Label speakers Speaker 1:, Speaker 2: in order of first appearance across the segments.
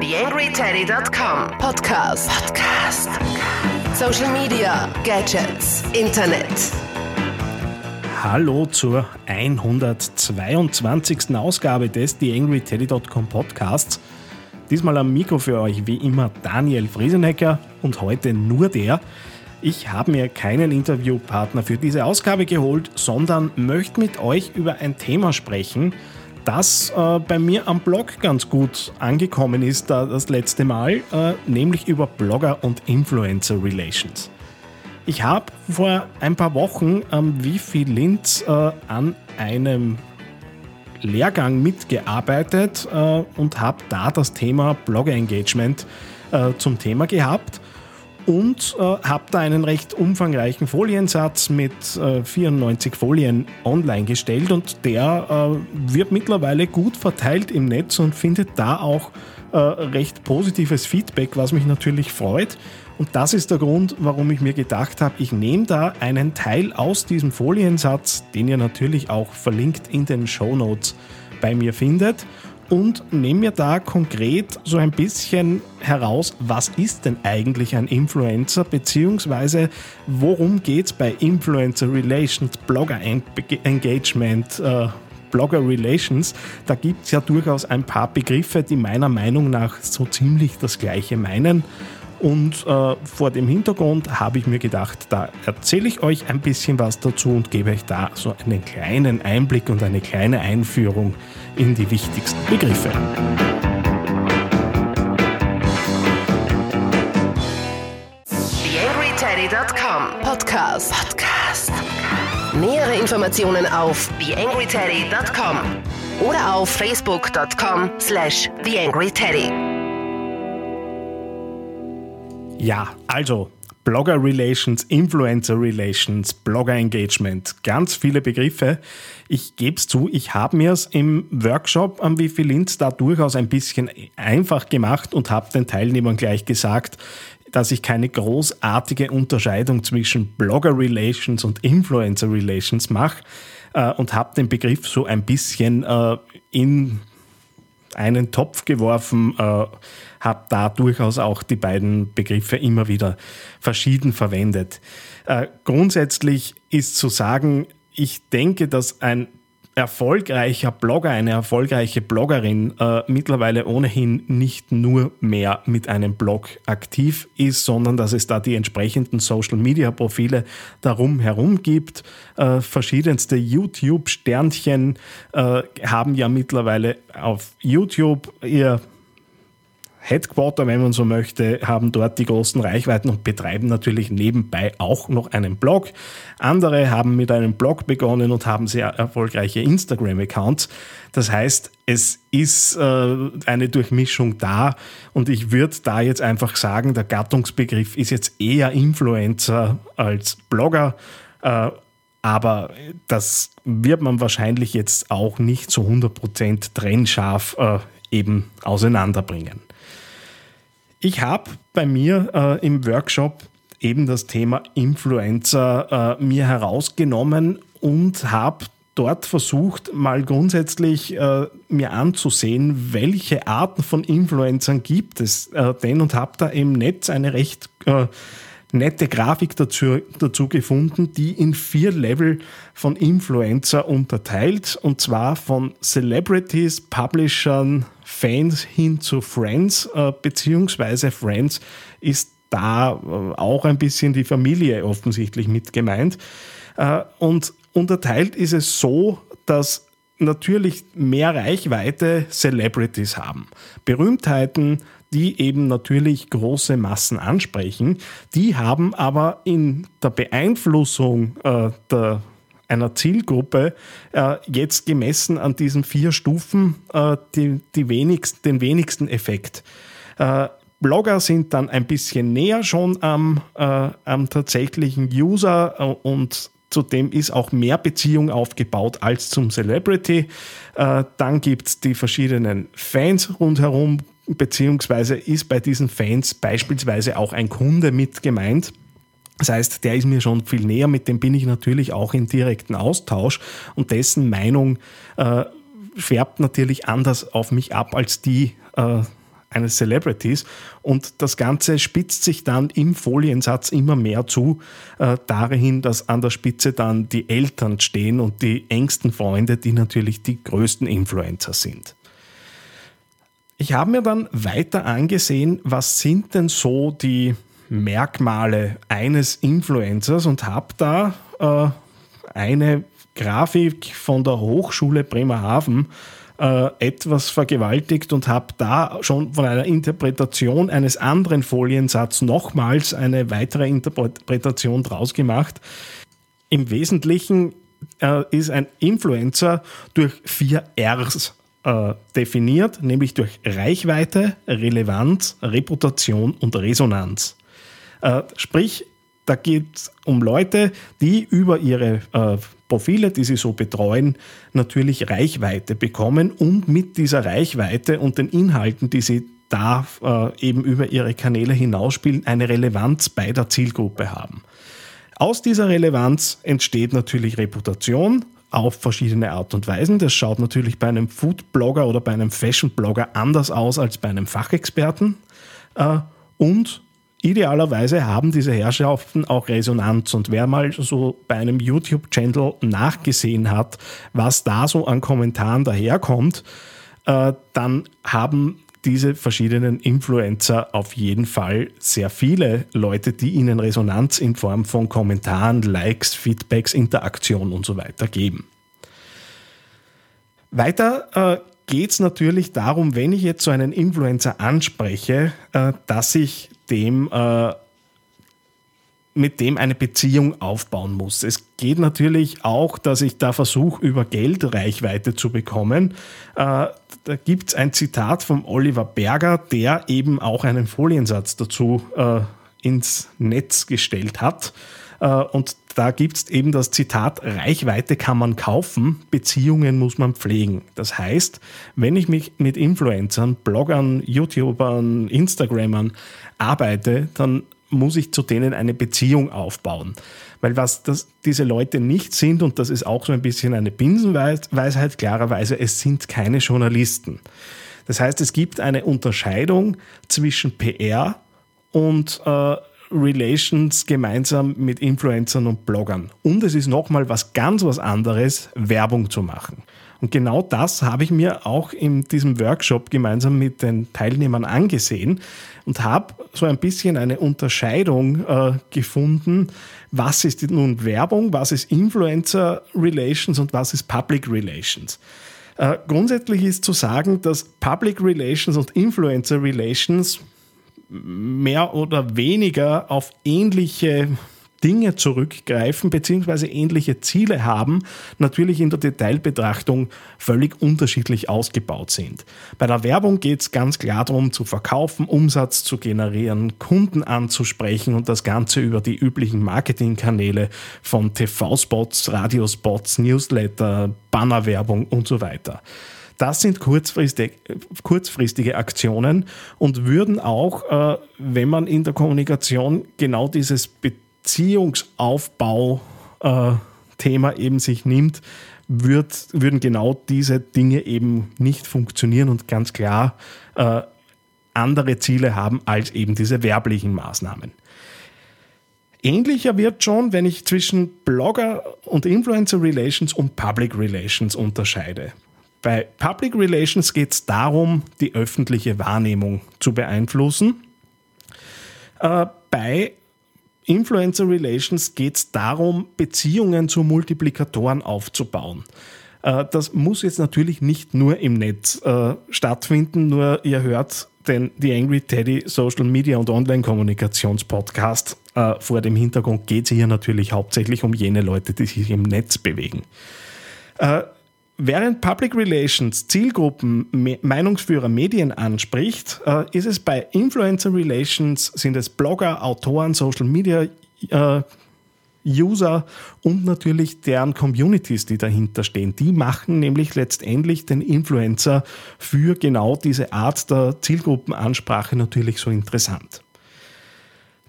Speaker 1: TheAngryTeddy.com Podcast. Podcast. Social Media, Gadgets, Internet.
Speaker 2: Hallo zur 122. Ausgabe des TheAngryTeddy.com Podcasts. Diesmal am Mikro für euch wie immer Daniel Friesenecker und heute nur der. Ich habe mir keinen Interviewpartner für diese Ausgabe geholt, sondern möchte mit euch über ein Thema sprechen, das äh, bei mir am Blog ganz gut angekommen ist da das letzte Mal, äh, nämlich über Blogger und Influencer Relations. Ich habe vor ein paar Wochen am Wifi Linz äh, an einem Lehrgang mitgearbeitet äh, und habe da das Thema Blogger Engagement äh, zum Thema gehabt und äh, habe da einen recht umfangreichen Foliensatz mit äh, 94 Folien online gestellt und der äh, wird mittlerweile gut verteilt im Netz und findet da auch äh, recht positives Feedback, was mich natürlich freut. Und das ist der Grund, warum ich mir gedacht habe, ich nehme da einen Teil aus diesem Foliensatz, den ihr natürlich auch verlinkt in den Show Notes bei mir findet und nehme mir da konkret so ein bisschen heraus, was ist denn eigentlich ein Influencer, beziehungsweise worum geht es bei Influencer Relations, Blogger Engagement, äh, Blogger Relations. Da gibt es ja durchaus ein paar Begriffe, die meiner Meinung nach so ziemlich das gleiche meinen. Und äh, vor dem Hintergrund habe ich mir gedacht, da erzähle ich euch ein bisschen was dazu und gebe euch da so einen kleinen Einblick und eine kleine Einführung in die wichtigsten Begriffe.
Speaker 1: TheAngryTeddy.com Podcast. Podcast. Nähere Informationen auf TheAngryTeddy.com oder auf Facebook.com slash TheAngryTeddy.
Speaker 2: Ja, also Blogger Relations, Influencer Relations, Blogger Engagement, ganz viele Begriffe. Ich gebe es zu, ich habe mir es im Workshop am Wifi Linz da durchaus ein bisschen einfach gemacht und habe den Teilnehmern gleich gesagt, dass ich keine großartige Unterscheidung zwischen Blogger Relations und Influencer Relations mache äh, und habe den Begriff so ein bisschen äh, in einen Topf geworfen, äh, habe da durchaus auch die beiden Begriffe immer wieder verschieden verwendet. Äh, grundsätzlich ist zu sagen, ich denke, dass ein erfolgreicher Blogger, eine erfolgreiche Bloggerin äh, mittlerweile ohnehin nicht nur mehr mit einem Blog aktiv ist, sondern dass es da die entsprechenden Social-Media-Profile darum herum gibt. Äh, verschiedenste YouTube-Sternchen äh, haben ja mittlerweile auf YouTube ihr Headquarter, wenn man so möchte, haben dort die großen Reichweiten und betreiben natürlich nebenbei auch noch einen Blog. Andere haben mit einem Blog begonnen und haben sehr erfolgreiche Instagram-Accounts. Das heißt, es ist äh, eine Durchmischung da und ich würde da jetzt einfach sagen, der Gattungsbegriff ist jetzt eher Influencer als Blogger. Äh, aber das wird man wahrscheinlich jetzt auch nicht zu 100% trennscharf äh, eben auseinanderbringen. Ich habe bei mir äh, im Workshop eben das Thema Influencer äh, mir herausgenommen und habe dort versucht, mal grundsätzlich äh, mir anzusehen, welche Arten von Influencern gibt es äh, denn und habe da im Netz eine recht äh, nette Grafik dazu, dazu gefunden, die in vier Level von Influencer unterteilt und zwar von Celebrities, Publishern, Fans hin zu Friends, äh, beziehungsweise Friends ist da äh, auch ein bisschen die Familie offensichtlich mit gemeint. Äh, und unterteilt ist es so, dass natürlich mehr Reichweite Celebrities haben. Berühmtheiten, die eben natürlich große Massen ansprechen, die haben aber in der Beeinflussung äh, der einer Zielgruppe äh, jetzt gemessen an diesen vier Stufen äh, die, die wenigst, den wenigsten Effekt. Äh, Blogger sind dann ein bisschen näher schon am, äh, am tatsächlichen User äh, und zudem ist auch mehr Beziehung aufgebaut als zum Celebrity. Äh, dann gibt es die verschiedenen Fans rundherum, beziehungsweise ist bei diesen Fans beispielsweise auch ein Kunde mit gemeint. Das heißt, der ist mir schon viel näher, mit dem bin ich natürlich auch in direkten Austausch und dessen Meinung äh, färbt natürlich anders auf mich ab als die äh, eines Celebrities und das Ganze spitzt sich dann im Foliensatz immer mehr zu, äh, dahin, dass an der Spitze dann die Eltern stehen und die engsten Freunde, die natürlich die größten Influencer sind. Ich habe mir dann weiter angesehen, was sind denn so die Merkmale eines Influencers und habe da äh, eine Grafik von der Hochschule Bremerhaven äh, etwas vergewaltigt und habe da schon von einer Interpretation eines anderen Foliensatzes nochmals eine weitere Interpretation draus gemacht. Im Wesentlichen äh, ist ein Influencer durch vier Rs äh, definiert, nämlich durch Reichweite, Relevanz, Reputation und Resonanz. Äh, sprich, da geht es um Leute, die über ihre äh, Profile, die sie so betreuen, natürlich Reichweite bekommen und mit dieser Reichweite und den Inhalten, die sie da äh, eben über ihre Kanäle hinausspielen, eine Relevanz bei der Zielgruppe haben. Aus dieser Relevanz entsteht natürlich Reputation, auf verschiedene Art und Weisen. Das schaut natürlich bei einem Food-Blogger oder bei einem Fashion-Blogger anders aus als bei einem Fachexperten. Äh, und idealerweise haben diese Herrschaften auch Resonanz. Und wer mal so bei einem YouTube-Channel nachgesehen hat, was da so an Kommentaren daherkommt, äh, dann haben diese verschiedenen Influencer auf jeden Fall sehr viele Leute, die ihnen Resonanz in Form von Kommentaren, Likes, Feedbacks, Interaktion und so weiter geben. Weiter äh, geht es natürlich darum, wenn ich jetzt so einen Influencer anspreche, äh, dass ich dem äh, mit dem eine Beziehung aufbauen muss. Es geht natürlich auch, dass ich da versuche, über Geld Reichweite zu bekommen. Äh, da gibt es ein Zitat von Oliver Berger, der eben auch einen Foliensatz dazu äh, ins Netz gestellt hat. Äh, und da gibt es eben das Zitat, Reichweite kann man kaufen, Beziehungen muss man pflegen. Das heißt, wenn ich mich mit Influencern, Bloggern, YouTubern, Instagrammern arbeite, dann muss ich zu denen eine Beziehung aufbauen. Weil was das, diese Leute nicht sind, und das ist auch so ein bisschen eine Binsenweisheit, klarerweise, es sind keine Journalisten. Das heißt, es gibt eine Unterscheidung zwischen PR und äh, Relations gemeinsam mit Influencern und Bloggern. Und es ist nochmal was ganz was anderes, Werbung zu machen. Und genau das habe ich mir auch in diesem Workshop gemeinsam mit den Teilnehmern angesehen und habe so ein bisschen eine Unterscheidung äh, gefunden, was ist nun Werbung, was ist Influencer Relations und was ist Public Relations. Äh, grundsätzlich ist zu sagen, dass Public Relations und Influencer Relations mehr oder weniger auf ähnliche Dinge zurückgreifen beziehungsweise ähnliche Ziele haben, natürlich in der Detailbetrachtung völlig unterschiedlich ausgebaut sind. Bei der Werbung geht es ganz klar darum, zu verkaufen, Umsatz zu generieren, Kunden anzusprechen und das Ganze über die üblichen Marketingkanäle von TV-Spots, Radiospots, Newsletter, Bannerwerbung und so weiter. Das sind kurzfristig, kurzfristige Aktionen und würden auch, äh, wenn man in der Kommunikation genau dieses Beziehungsaufbau-Thema äh, eben sich nimmt, würd, würden genau diese Dinge eben nicht funktionieren und ganz klar äh, andere Ziele haben als eben diese werblichen Maßnahmen. Ähnlicher wird schon, wenn ich zwischen Blogger und Influencer Relations und Public Relations unterscheide. Bei Public Relations geht es darum, die öffentliche Wahrnehmung zu beeinflussen. Äh, bei Influencer Relations geht es darum, Beziehungen zu Multiplikatoren aufzubauen. Äh, das muss jetzt natürlich nicht nur im Netz äh, stattfinden, nur ihr hört den The Angry Teddy Social Media und Online Kommunikations Podcast. Äh, vor dem Hintergrund geht es hier natürlich hauptsächlich um jene Leute, die sich im Netz bewegen. Äh, Während Public Relations Zielgruppen, Meinungsführer, Medien anspricht, äh, ist es bei Influencer Relations, sind es Blogger, Autoren, Social Media äh, User und natürlich deren Communities, die dahinter stehen. Die machen nämlich letztendlich den Influencer für genau diese Art der Zielgruppenansprache natürlich so interessant.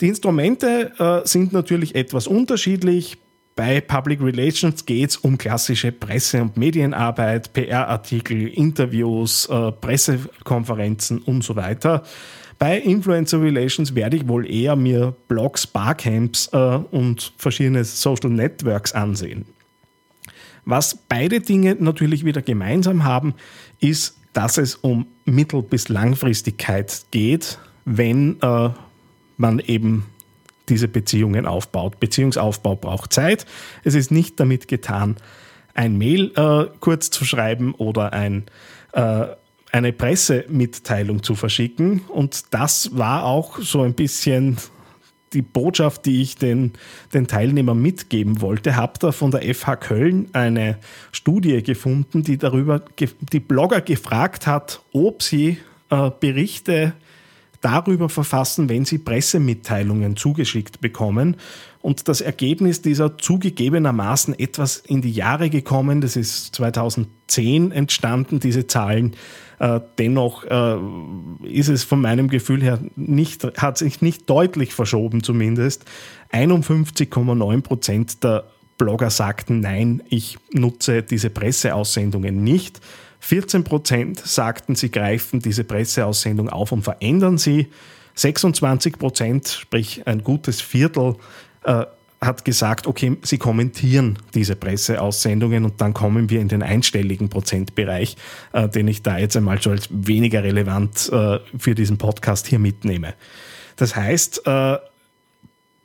Speaker 2: Die Instrumente äh, sind natürlich etwas unterschiedlich. Bei Public Relations geht es um klassische Presse- und Medienarbeit, PR-Artikel, Interviews, äh, Pressekonferenzen und so weiter. Bei Influencer Relations werde ich wohl eher mir Blogs, Barcamps äh, und verschiedene Social Networks ansehen. Was beide Dinge natürlich wieder gemeinsam haben, ist, dass es um Mittel- bis Langfristigkeit geht, wenn äh, man eben diese Beziehungen aufbaut. Beziehungsaufbau braucht Zeit. Es ist nicht damit getan, ein Mail äh, kurz zu schreiben oder ein, äh, eine Pressemitteilung zu verschicken. Und das war auch so ein bisschen die Botschaft, die ich den, den Teilnehmern mitgeben wollte. Habe da von der FH Köln eine Studie gefunden, die darüber die Blogger gefragt hat, ob sie äh, Berichte darüber verfassen, wenn sie Pressemitteilungen zugeschickt bekommen. Und das Ergebnis dieser zugegebenermaßen etwas in die Jahre gekommen, das ist 2010 entstanden, diese Zahlen. Äh, dennoch äh, ist es von meinem Gefühl her nicht, hat sich nicht deutlich verschoben zumindest. 51,9 Prozent der Blogger sagten, nein, ich nutze diese Presseaussendungen nicht. 14 Prozent sagten, sie greifen diese Presseaussendung auf und verändern sie. 26 Prozent, sprich ein gutes Viertel, äh, hat gesagt, okay, sie kommentieren diese Presseaussendungen und dann kommen wir in den einstelligen Prozentbereich, äh, den ich da jetzt einmal so als weniger relevant äh, für diesen Podcast hier mitnehme. Das heißt, äh,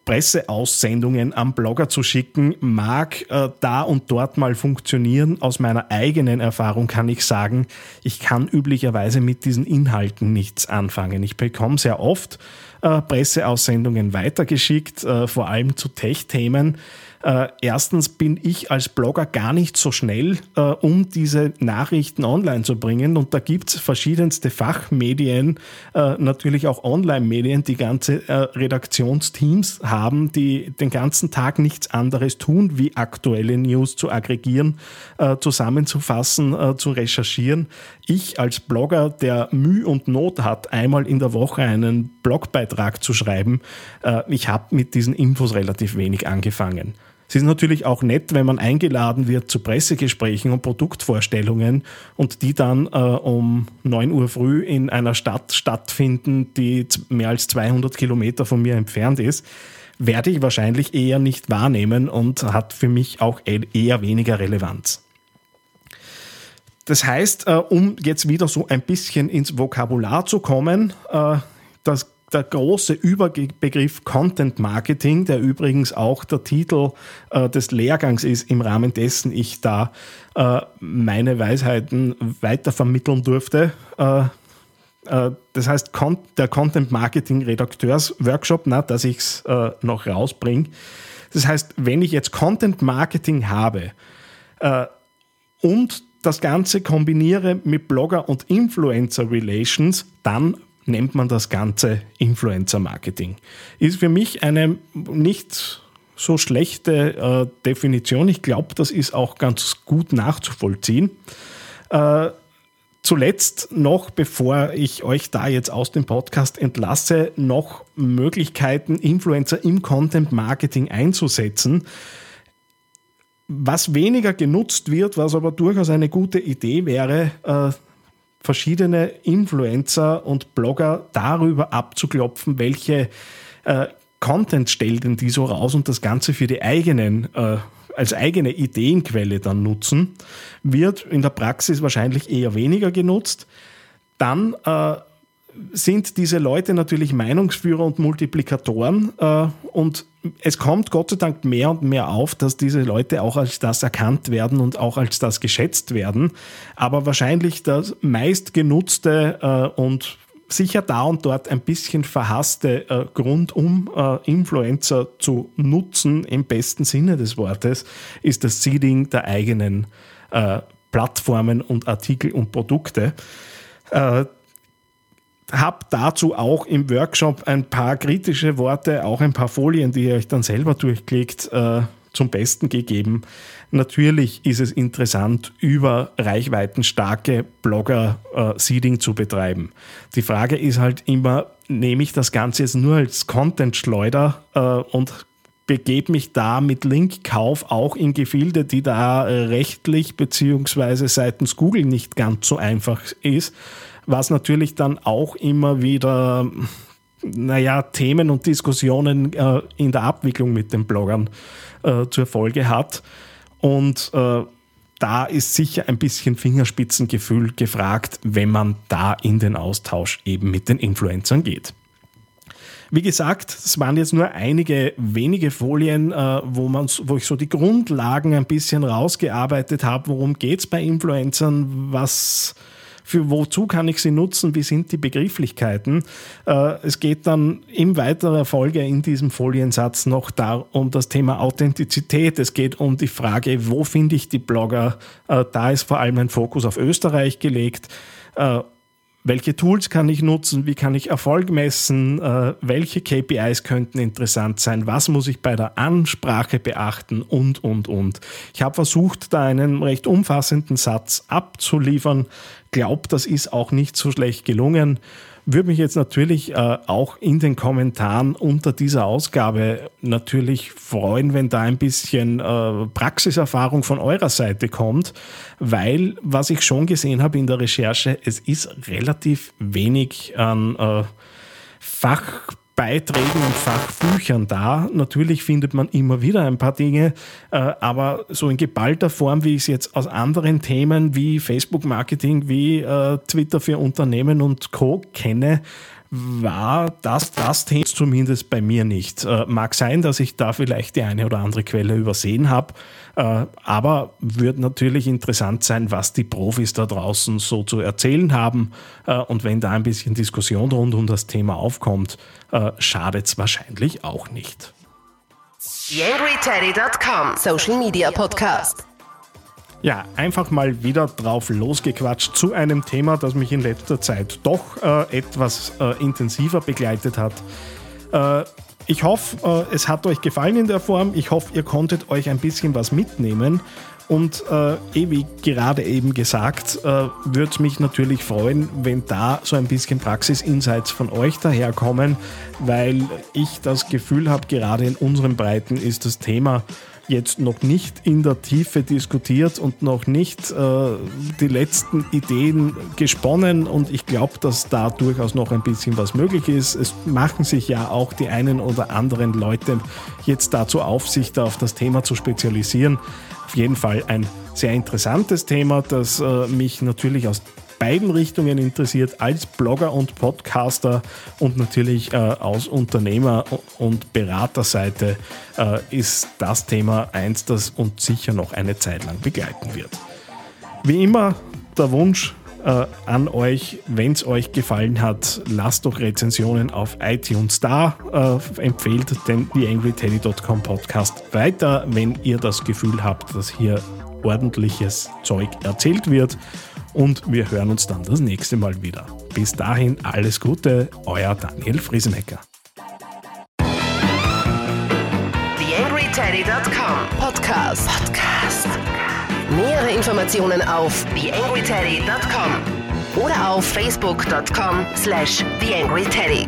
Speaker 2: Presseaussendungen am Blogger zu schicken, mag äh, da und dort mal funktionieren. Aus meiner eigenen Erfahrung kann ich sagen, ich kann üblicherweise mit diesen Inhalten nichts anfangen. Ich bekomme sehr oft äh, Presseaussendungen weitergeschickt, äh, vor allem zu Tech-Themen äh, erstens bin ich als Blogger gar nicht so schnell, äh, um diese Nachrichten online zu bringen. Und da gibt es verschiedenste Fachmedien, äh, natürlich auch Online-Medien, die ganze äh, Redaktionsteams haben, die den ganzen Tag nichts anderes tun, wie aktuelle News zu aggregieren, äh, zusammenzufassen, äh, zu recherchieren. Ich als Blogger, der Mühe und Not hat, einmal in der Woche einen Blogbeitrag zu schreiben, ich habe mit diesen Infos relativ wenig angefangen. Es ist natürlich auch nett, wenn man eingeladen wird zu Pressegesprächen und Produktvorstellungen und die dann äh, um 9 Uhr früh in einer Stadt stattfinden, die mehr als 200 Kilometer von mir entfernt ist, werde ich wahrscheinlich eher nicht wahrnehmen und hat für mich auch e-, eher weniger Relevanz. Das heißt, äh, um jetzt wieder so ein bisschen ins Vokabular zu kommen, äh, das der große Überbegriff Content Marketing, der übrigens auch der Titel äh, des Lehrgangs ist, im Rahmen dessen ich da äh, meine Weisheiten weitervermitteln durfte. Äh, äh das heißt, Con der Content Marketing Redakteursworkshop, na, dass ich es äh, noch rausbringe. Das heißt, wenn ich jetzt Content Marketing habe äh, und das Ganze kombiniere mit Blogger und Influencer Relations, dann nennt man das Ganze Influencer-Marketing. Ist für mich eine nicht so schlechte äh, Definition. Ich glaube, das ist auch ganz gut nachzuvollziehen. Äh, zuletzt noch, bevor ich euch da jetzt aus dem Podcast entlasse, noch Möglichkeiten, Influencer im Content Marketing einzusetzen. Was weniger genutzt wird, was aber durchaus eine gute Idee wäre, äh, verschiedene Influencer und Blogger darüber abzuklopfen, welche äh, Content stellen die so raus und das Ganze für die eigenen, äh, als eigene Ideenquelle dann nutzen, wird in der Praxis wahrscheinlich eher weniger genutzt. Dann äh, sind diese Leute natürlich Meinungsführer und Multiplikatoren äh, und es kommt Gott sei Dank mehr und mehr auf, dass diese Leute auch als das erkannt werden und auch als das geschätzt werden. Aber wahrscheinlich das meistgenutzte äh, und sicher da und dort ein bisschen verhasste äh, Grund, um äh, Influencer zu nutzen, im besten Sinne des Wortes, ist das Seeding der eigenen äh, Plattformen und Artikel und Produkte. Habe dazu auch im Workshop ein paar kritische Worte, auch ein paar Folien, die ihr euch dann selber durchklickt, äh, zum Besten gegeben. Natürlich ist es interessant, über reichweitenstarke Blogger-Seeding äh, zu betreiben. Die Frage ist halt immer, nehme ich das Ganze jetzt nur als Content-Schleuder äh, und begebe mich da mit Linkkauf auch in Gefilde, die da rechtlich beziehungsweise seitens Google nicht ganz so einfach ist, was natürlich dann auch immer wieder, naja, Themen und Diskussionen äh, in der Abwicklung mit den Bloggern äh, zur Folge hat. Und äh, da ist sicher ein bisschen Fingerspitzengefühl gefragt, wenn man da in den Austausch eben mit den Influencern geht. Wie gesagt, es waren jetzt nur einige wenige Folien, äh, wo, man, wo ich so die Grundlagen ein bisschen rausgearbeitet habe. Worum geht es bei Influencern? Was, für wozu kann ich sie nutzen? Wie sind die Begrifflichkeiten? Äh, es geht dann in weiterer Folge in diesem Foliensatz noch da um das Thema Authentizität. Es geht um die Frage, wo finde ich die Blogger? Äh, da ist vor allem ein Fokus auf Österreich gelegt welche Tools kann ich nutzen, wie kann ich Erfolg messen, äh, welche KPIs könnten interessant sein, was muss ich bei der Ansprache beachten? Und, und, und. Ich habe versucht, da einen recht umfassenden Satz abzuliefern, glaube, das ist auch nicht so schlecht gelungen. Würde mich jetzt natürlich äh, auch in den Kommentaren unter dieser Ausgabe natürlich freuen, wenn da ein bisschen äh, Praxiserfahrung von eurer Seite kommt, weil was ich schon gesehen habe in der Recherche, es ist relativ wenig an äh, Fach Beiträgen und Fachbüchern da. Natürlich findet man immer wieder ein paar Dinge, äh, aber so in geballter Form, wie ich es jetzt aus anderen Themen wie Facebook-Marketing, wie äh, Twitter für Unternehmen und Co. kenne, war das das Thema zumindest bei mir nicht. Äh, mag sein, dass ich da vielleicht die eine oder andere Quelle übersehen habe, äh, aber wird natürlich interessant sein, was die Profis da draußen so zu erzählen haben. Äh, und wenn da ein bisschen Diskussion rund um das Thema aufkommt, äh, schadet es wahrscheinlich auch nicht.
Speaker 1: TheAngryTeddy.com Social Media Podcast.
Speaker 2: Ja, einfach mal wieder drauf losgequatscht zu einem Thema, das mich in letzter Zeit doch äh, etwas äh, intensiver begleitet hat. Äh, ich hoffe, äh, es hat euch gefallen in der Form. Ich hoffe, ihr konntet euch ein bisschen was mitnehmen. Und äh, eh wie gerade eben gesagt, äh, würde es mich natürlich freuen, wenn da so ein bisschen Praxis-Insights von euch daherkommen, weil ich das Gefühl habe, gerade in unseren Breiten ist das Thema jetzt noch nicht in der Tiefe diskutiert und noch nicht äh, die letzten Ideen gesponnen und ich glaube, dass da durchaus noch ein bisschen was möglich ist. Es machen sich ja auch die einen oder anderen Leute jetzt dazu auf, sich da auf das Thema zu spezialisieren. Auf jeden Fall ein sehr interessantes Thema, das äh, mich natürlich aus beiden Richtungen interessiert, als Blogger und Podcaster und natürlich äh, aus Unternehmer- und Beraterseite äh, ist das Thema eins, das uns sicher noch eine Zeit lang begleiten wird. Wie immer der Wunsch äh, an euch, wenn es euch gefallen hat, lasst doch Rezensionen auf iTunes da, äh, empfehlt den TheAngryTeddy.com Podcast weiter, wenn ihr das Gefühl habt, dass hier ordentliches Zeug erzählt wird und wir hören uns dann das nächste Mal wieder. Bis dahin alles Gute, euer Daniel Friesenecker.
Speaker 1: TheAngryTeddy.com Podcast. Podcast. Nähere Informationen auf TheAngryTeddy.com oder auf Facebook.com slash TheAngryTeddy.